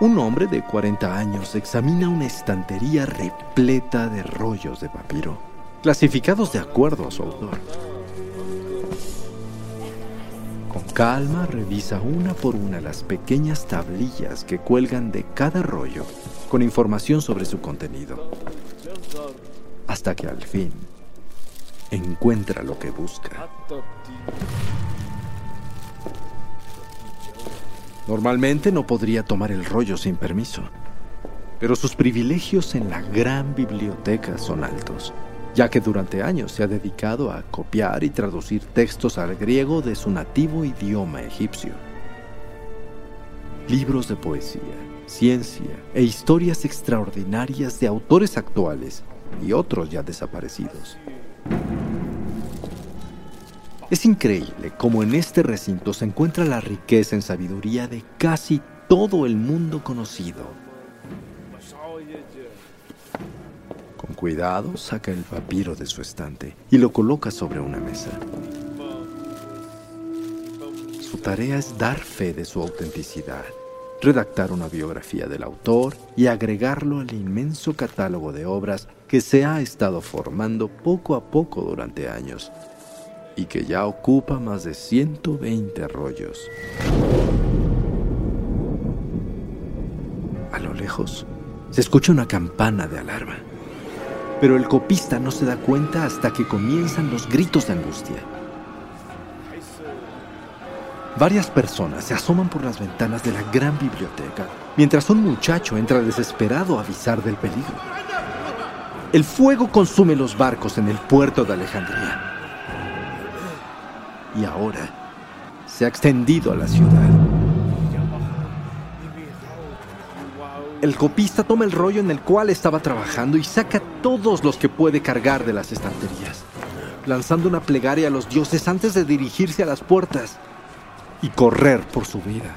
Un hombre de 40 años examina una estantería repleta de rollos de papiro, clasificados de acuerdo a su autor. Con calma revisa una por una las pequeñas tablillas que cuelgan de cada rollo con información sobre su contenido. Hasta que al fin encuentra lo que busca. Normalmente no podría tomar el rollo sin permiso, pero sus privilegios en la gran biblioteca son altos ya que durante años se ha dedicado a copiar y traducir textos al griego de su nativo idioma egipcio. Libros de poesía, ciencia e historias extraordinarias de autores actuales y otros ya desaparecidos. Es increíble cómo en este recinto se encuentra la riqueza en sabiduría de casi todo el mundo conocido cuidado, saca el papiro de su estante y lo coloca sobre una mesa. Su tarea es dar fe de su autenticidad, redactar una biografía del autor y agregarlo al inmenso catálogo de obras que se ha estado formando poco a poco durante años y que ya ocupa más de 120 rollos. A lo lejos se escucha una campana de alarma pero el copista no se da cuenta hasta que comienzan los gritos de angustia. Varias personas se asoman por las ventanas de la gran biblioteca, mientras un muchacho entra desesperado a avisar del peligro. El fuego consume los barcos en el puerto de Alejandría. Y ahora se ha extendido a la ciudad. El copista toma el rollo en el cual estaba trabajando y saca todos los que puede cargar de las estanterías, lanzando una plegaria a los dioses antes de dirigirse a las puertas y correr por su vida.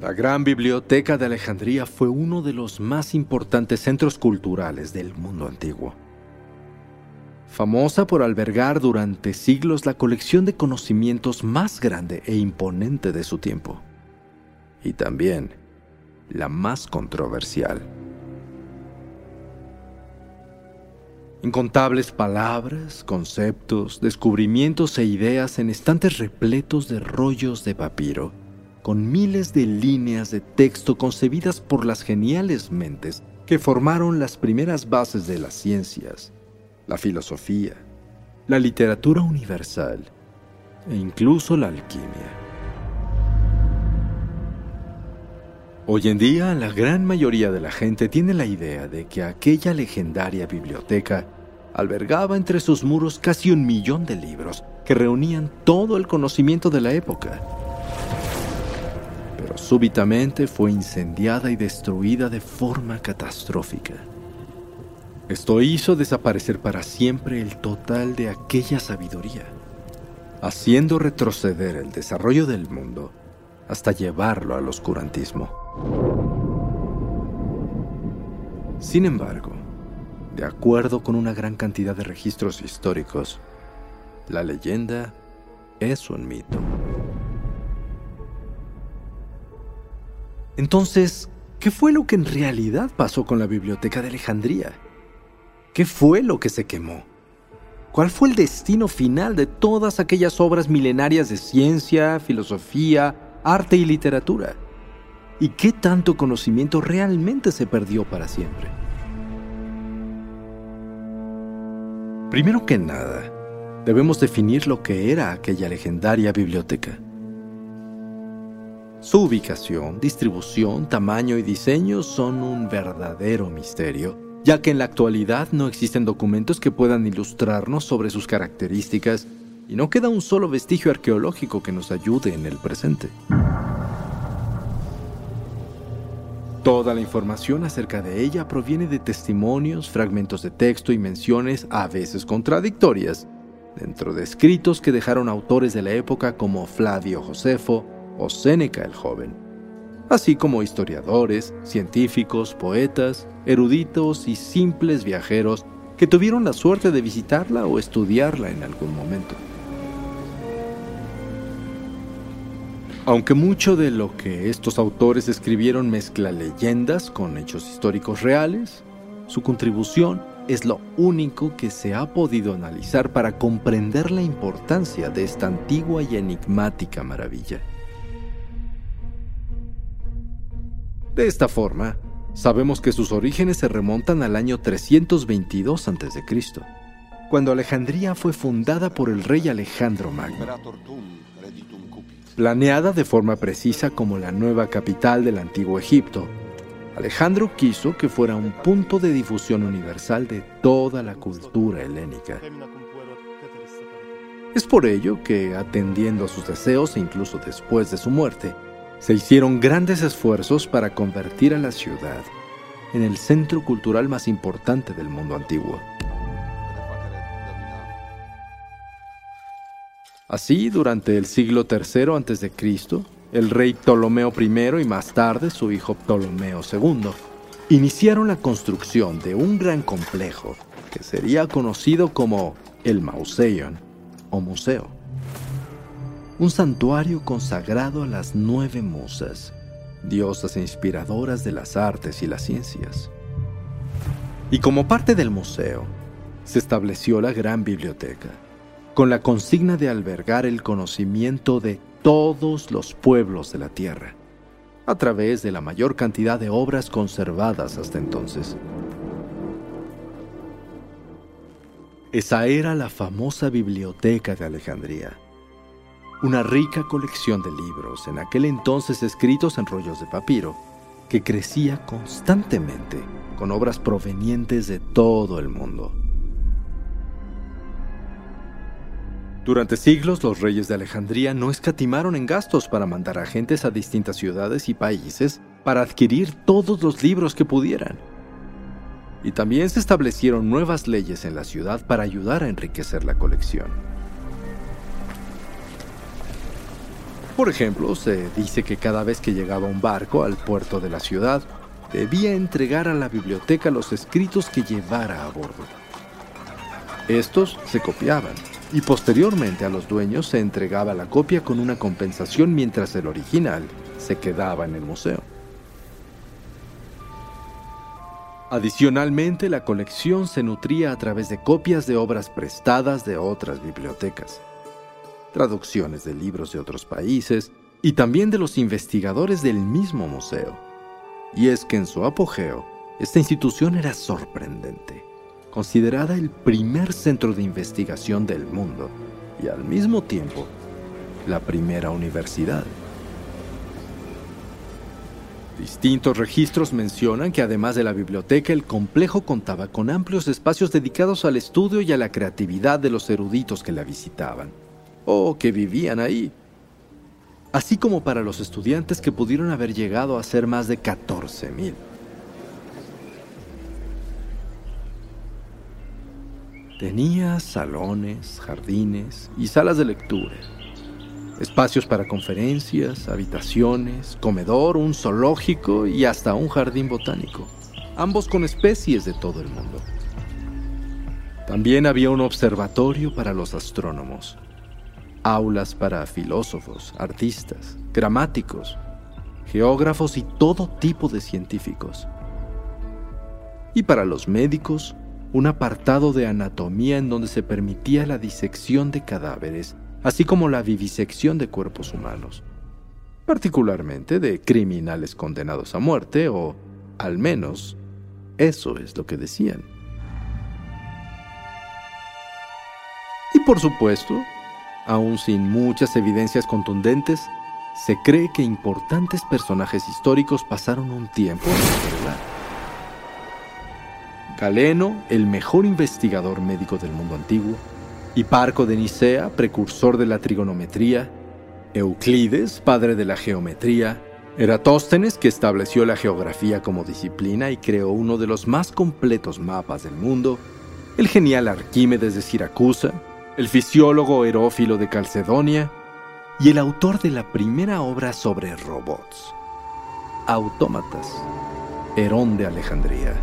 La Gran Biblioteca de Alejandría fue uno de los más importantes centros culturales del mundo antiguo. Famosa por albergar durante siglos la colección de conocimientos más grande e imponente de su tiempo. Y también la más controversial. Incontables palabras, conceptos, descubrimientos e ideas en estantes repletos de rollos de papiro con miles de líneas de texto concebidas por las geniales mentes que formaron las primeras bases de las ciencias, la filosofía, la literatura universal e incluso la alquimia. Hoy en día la gran mayoría de la gente tiene la idea de que aquella legendaria biblioteca albergaba entre sus muros casi un millón de libros que reunían todo el conocimiento de la época súbitamente fue incendiada y destruida de forma catastrófica. Esto hizo desaparecer para siempre el total de aquella sabiduría, haciendo retroceder el desarrollo del mundo hasta llevarlo al oscurantismo. Sin embargo, de acuerdo con una gran cantidad de registros históricos, la leyenda es un mito. Entonces, ¿qué fue lo que en realidad pasó con la Biblioteca de Alejandría? ¿Qué fue lo que se quemó? ¿Cuál fue el destino final de todas aquellas obras milenarias de ciencia, filosofía, arte y literatura? ¿Y qué tanto conocimiento realmente se perdió para siempre? Primero que nada, debemos definir lo que era aquella legendaria biblioteca. Su ubicación, distribución, tamaño y diseño son un verdadero misterio, ya que en la actualidad no existen documentos que puedan ilustrarnos sobre sus características y no queda un solo vestigio arqueológico que nos ayude en el presente. Toda la información acerca de ella proviene de testimonios, fragmentos de texto y menciones a veces contradictorias, dentro de escritos que dejaron autores de la época como Flavio Josefo o Séneca el Joven, así como historiadores, científicos, poetas, eruditos y simples viajeros que tuvieron la suerte de visitarla o estudiarla en algún momento. Aunque mucho de lo que estos autores escribieron mezcla leyendas con hechos históricos reales, su contribución es lo único que se ha podido analizar para comprender la importancia de esta antigua y enigmática maravilla. De esta forma, sabemos que sus orígenes se remontan al año 322 a.C., cuando Alejandría fue fundada por el rey Alejandro Magno planeada de forma precisa como la nueva capital del antiguo Egipto. Alejandro quiso que fuera un punto de difusión universal de toda la cultura helénica. Es por ello que, atendiendo a sus deseos e incluso después de su muerte, se hicieron grandes esfuerzos para convertir a la ciudad en el centro cultural más importante del mundo antiguo. Así, durante el siglo III a.C., el rey Ptolomeo I y más tarde su hijo Ptolomeo II iniciaron la construcción de un gran complejo que sería conocido como el Mauseion o Museo. Un santuario consagrado a las nueve musas, diosas inspiradoras de las artes y las ciencias. Y como parte del museo, se estableció la gran biblioteca con la consigna de albergar el conocimiento de todos los pueblos de la tierra, a través de la mayor cantidad de obras conservadas hasta entonces. Esa era la famosa Biblioteca de Alejandría, una rica colección de libros, en aquel entonces escritos en rollos de papiro, que crecía constantemente con obras provenientes de todo el mundo. Durante siglos los reyes de Alejandría no escatimaron en gastos para mandar agentes a distintas ciudades y países para adquirir todos los libros que pudieran. Y también se establecieron nuevas leyes en la ciudad para ayudar a enriquecer la colección. Por ejemplo, se dice que cada vez que llegaba un barco al puerto de la ciudad, debía entregar a la biblioteca los escritos que llevara a bordo. Estos se copiaban y posteriormente a los dueños se entregaba la copia con una compensación mientras el original se quedaba en el museo. Adicionalmente, la colección se nutría a través de copias de obras prestadas de otras bibliotecas, traducciones de libros de otros países y también de los investigadores del mismo museo. Y es que en su apogeo, esta institución era sorprendente considerada el primer centro de investigación del mundo y al mismo tiempo la primera universidad. Distintos registros mencionan que además de la biblioteca, el complejo contaba con amplios espacios dedicados al estudio y a la creatividad de los eruditos que la visitaban, o que vivían ahí, así como para los estudiantes que pudieron haber llegado a ser más de 14.000. Tenía salones, jardines y salas de lectura, espacios para conferencias, habitaciones, comedor, un zoológico y hasta un jardín botánico, ambos con especies de todo el mundo. También había un observatorio para los astrónomos, aulas para filósofos, artistas, gramáticos, geógrafos y todo tipo de científicos. Y para los médicos, un apartado de anatomía en donde se permitía la disección de cadáveres, así como la vivisección de cuerpos humanos, particularmente de criminales condenados a muerte, o al menos eso es lo que decían. Y por supuesto, aún sin muchas evidencias contundentes, se cree que importantes personajes históricos pasaron un tiempo en el lugar. Galeno, el mejor investigador médico del mundo antiguo, Hiparco de Nicea, precursor de la trigonometría, Euclides, padre de la geometría, Eratóstenes, que estableció la geografía como disciplina y creó uno de los más completos mapas del mundo, el genial Arquímedes de Siracusa, el fisiólogo Herófilo de Calcedonia y el autor de la primera obra sobre robots, Autómatas, Herón de Alejandría.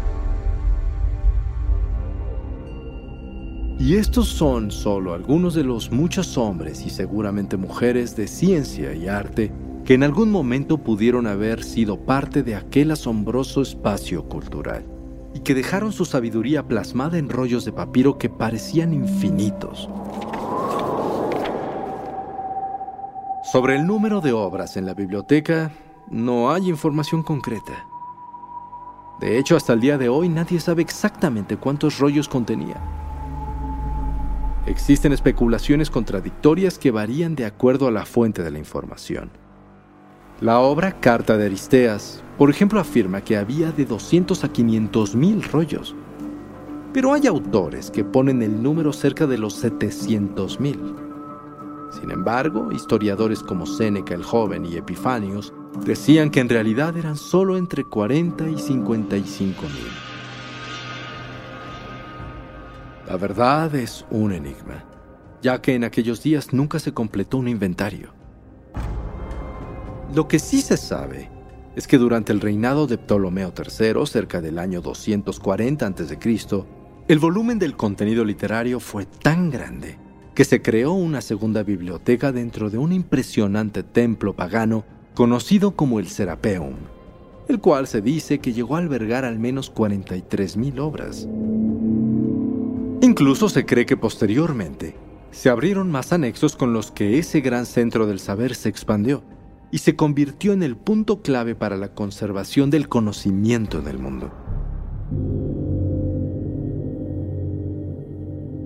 Y estos son solo algunos de los muchos hombres y seguramente mujeres de ciencia y arte que en algún momento pudieron haber sido parte de aquel asombroso espacio cultural y que dejaron su sabiduría plasmada en rollos de papiro que parecían infinitos. Sobre el número de obras en la biblioteca no hay información concreta. De hecho, hasta el día de hoy nadie sabe exactamente cuántos rollos contenía. Existen especulaciones contradictorias que varían de acuerdo a la fuente de la información. La obra Carta de Aristeas, por ejemplo, afirma que había de 200 a 500 mil rollos, pero hay autores que ponen el número cerca de los 700 mil. Sin embargo, historiadores como Séneca el Joven y Epifanios decían que en realidad eran solo entre 40 y 55 mil. La verdad es un enigma, ya que en aquellos días nunca se completó un inventario. Lo que sí se sabe es que durante el reinado de Ptolomeo III, cerca del año 240 a.C., el volumen del contenido literario fue tan grande que se creó una segunda biblioteca dentro de un impresionante templo pagano conocido como el Serapeum, el cual se dice que llegó a albergar al menos 43.000 obras. Incluso se cree que posteriormente se abrieron más anexos con los que ese gran centro del saber se expandió y se convirtió en el punto clave para la conservación del conocimiento en el mundo.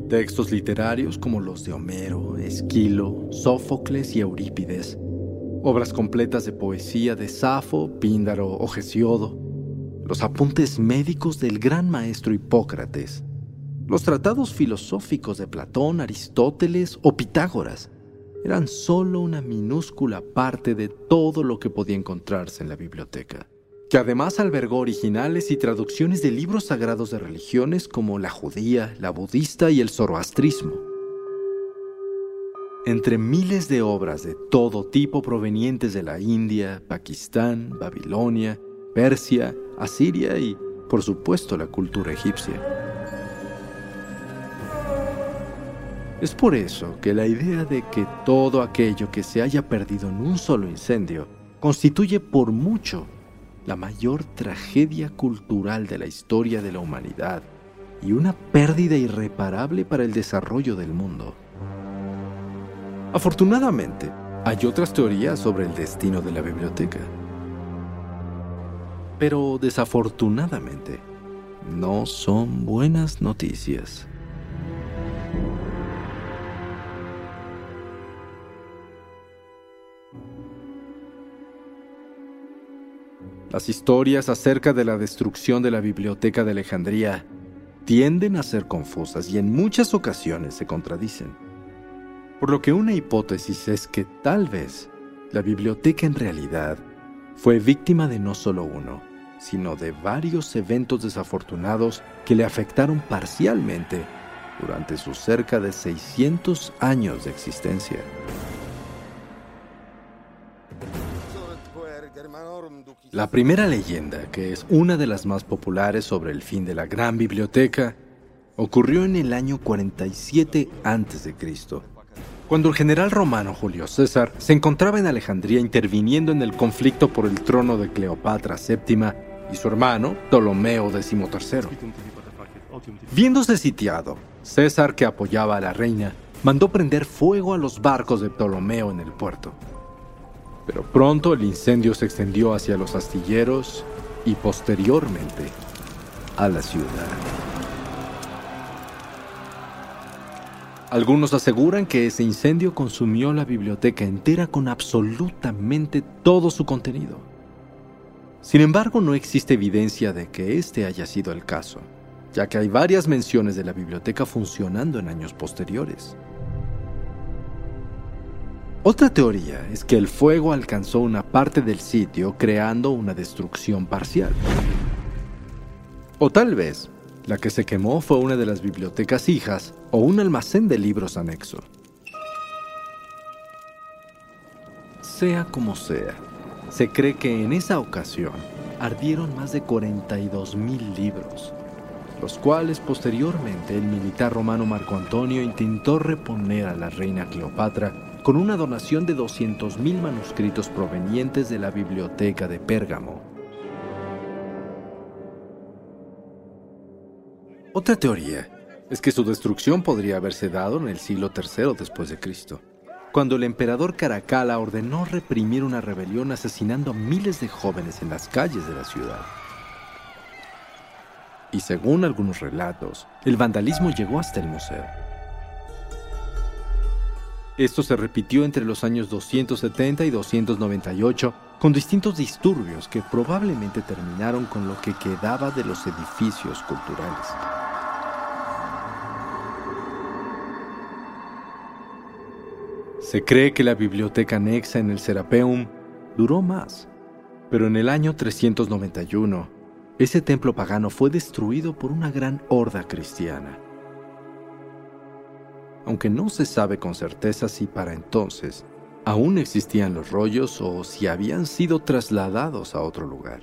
Textos literarios como los de Homero, Esquilo, Sófocles y Eurípides, obras completas de poesía de Safo, Píndaro o Hesiodo, los apuntes médicos del gran maestro Hipócrates, los tratados filosóficos de Platón, Aristóteles o Pitágoras eran solo una minúscula parte de todo lo que podía encontrarse en la biblioteca, que además albergó originales y traducciones de libros sagrados de religiones como la judía, la budista y el zoroastrismo. Entre miles de obras de todo tipo provenientes de la India, Pakistán, Babilonia, Persia, Asiria y, por supuesto, la cultura egipcia. Es por eso que la idea de que todo aquello que se haya perdido en un solo incendio constituye por mucho la mayor tragedia cultural de la historia de la humanidad y una pérdida irreparable para el desarrollo del mundo. Afortunadamente, hay otras teorías sobre el destino de la biblioteca. Pero desafortunadamente, no son buenas noticias. Las historias acerca de la destrucción de la Biblioteca de Alejandría tienden a ser confusas y en muchas ocasiones se contradicen. Por lo que una hipótesis es que tal vez la biblioteca en realidad fue víctima de no solo uno, sino de varios eventos desafortunados que le afectaron parcialmente durante sus cerca de 600 años de existencia. La primera leyenda, que es una de las más populares sobre el fin de la gran biblioteca, ocurrió en el año 47 a.C., cuando el general romano Julio César se encontraba en Alejandría interviniendo en el conflicto por el trono de Cleopatra VII y su hermano Ptolomeo XIII. Viéndose sitiado, César, que apoyaba a la reina, mandó prender fuego a los barcos de Ptolomeo en el puerto. Pero pronto el incendio se extendió hacia los astilleros y posteriormente a la ciudad. Algunos aseguran que ese incendio consumió la biblioteca entera con absolutamente todo su contenido. Sin embargo, no existe evidencia de que este haya sido el caso, ya que hay varias menciones de la biblioteca funcionando en años posteriores. Otra teoría es que el fuego alcanzó una parte del sitio creando una destrucción parcial. O tal vez la que se quemó fue una de las bibliotecas hijas o un almacén de libros anexo. Sea como sea, se cree que en esa ocasión ardieron más de 42 mil libros, los cuales posteriormente el militar romano Marco Antonio intentó reponer a la reina Cleopatra con una donación de 200.000 manuscritos provenientes de la biblioteca de Pérgamo. Otra teoría es que su destrucción podría haberse dado en el siglo III después de Cristo, cuando el emperador Caracalla ordenó reprimir una rebelión asesinando a miles de jóvenes en las calles de la ciudad. Y según algunos relatos, el vandalismo llegó hasta el museo. Esto se repitió entre los años 270 y 298 con distintos disturbios que probablemente terminaron con lo que quedaba de los edificios culturales. Se cree que la biblioteca anexa en el Serapeum duró más, pero en el año 391, ese templo pagano fue destruido por una gran horda cristiana aunque no se sabe con certeza si para entonces aún existían los rollos o si habían sido trasladados a otro lugar.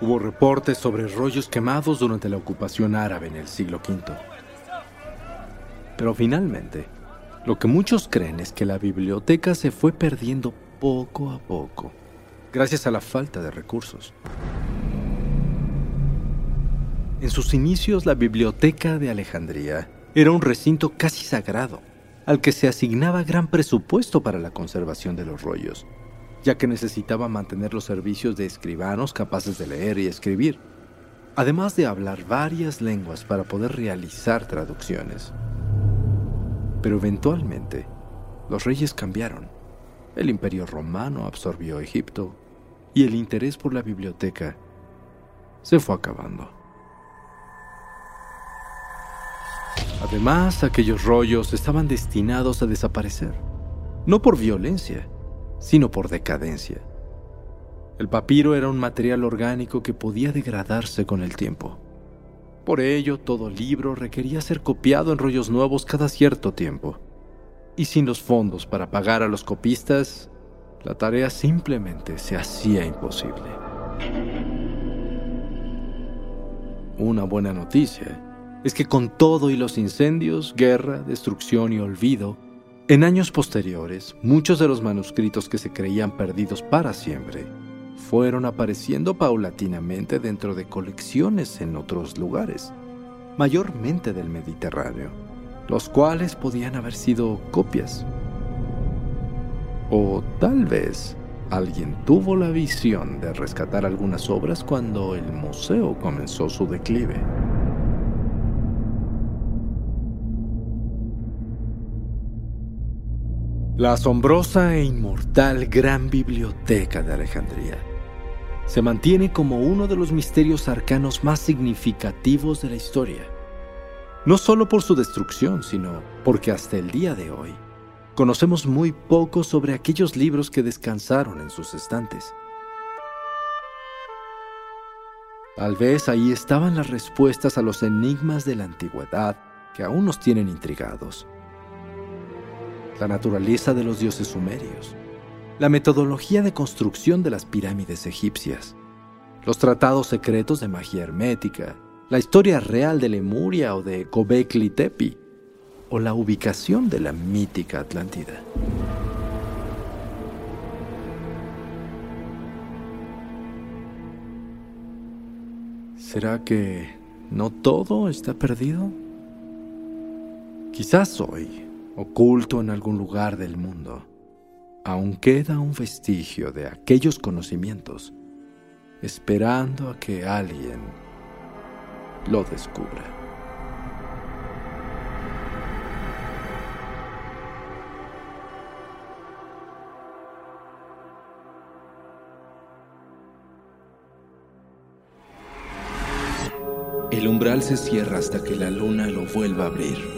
Hubo reportes sobre rollos quemados durante la ocupación árabe en el siglo V. Pero finalmente, lo que muchos creen es que la biblioteca se fue perdiendo poco a poco, gracias a la falta de recursos. En sus inicios, la Biblioteca de Alejandría era un recinto casi sagrado, al que se asignaba gran presupuesto para la conservación de los rollos, ya que necesitaba mantener los servicios de escribanos capaces de leer y escribir, además de hablar varias lenguas para poder realizar traducciones. Pero eventualmente, los reyes cambiaron. El imperio romano absorbió Egipto y el interés por la biblioteca se fue acabando. Además, aquellos rollos estaban destinados a desaparecer, no por violencia, sino por decadencia. El papiro era un material orgánico que podía degradarse con el tiempo. Por ello, todo libro requería ser copiado en rollos nuevos cada cierto tiempo. Y sin los fondos para pagar a los copistas, la tarea simplemente se hacía imposible. Una buena noticia es que con todo y los incendios, guerra, destrucción y olvido, en años posteriores, muchos de los manuscritos que se creían perdidos para siempre fueron apareciendo paulatinamente dentro de colecciones en otros lugares, mayormente del Mediterráneo, los cuales podían haber sido copias. O tal vez alguien tuvo la visión de rescatar algunas obras cuando el museo comenzó su declive. La asombrosa e inmortal Gran Biblioteca de Alejandría se mantiene como uno de los misterios arcanos más significativos de la historia, no solo por su destrucción, sino porque hasta el día de hoy conocemos muy poco sobre aquellos libros que descansaron en sus estantes. Tal vez ahí estaban las respuestas a los enigmas de la antigüedad que aún nos tienen intrigados la naturaleza de los dioses sumerios, la metodología de construcción de las pirámides egipcias, los tratados secretos de magia hermética, la historia real de Lemuria o de Gobekli Tepe, o la ubicación de la mítica Atlántida. ¿Será que no todo está perdido? Quizás hoy oculto en algún lugar del mundo, aún queda un vestigio de aquellos conocimientos, esperando a que alguien lo descubra. El umbral se cierra hasta que la luna lo vuelva a abrir.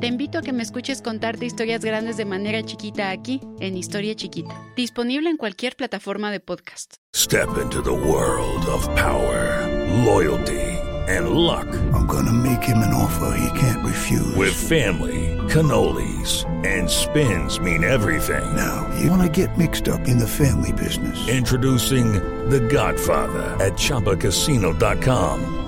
Te invito a que me escuches contarte historias grandes de manera chiquita aquí, en Historia Chiquita. Disponible en cualquier plataforma de podcast. Step into the world of power, loyalty, and luck. I'm gonna make him an offer he can't refuse. With family, cannolis, and spins mean everything. Now, you wanna get mixed up in the family business. Introducing The Godfather at ChumbaCasino.com.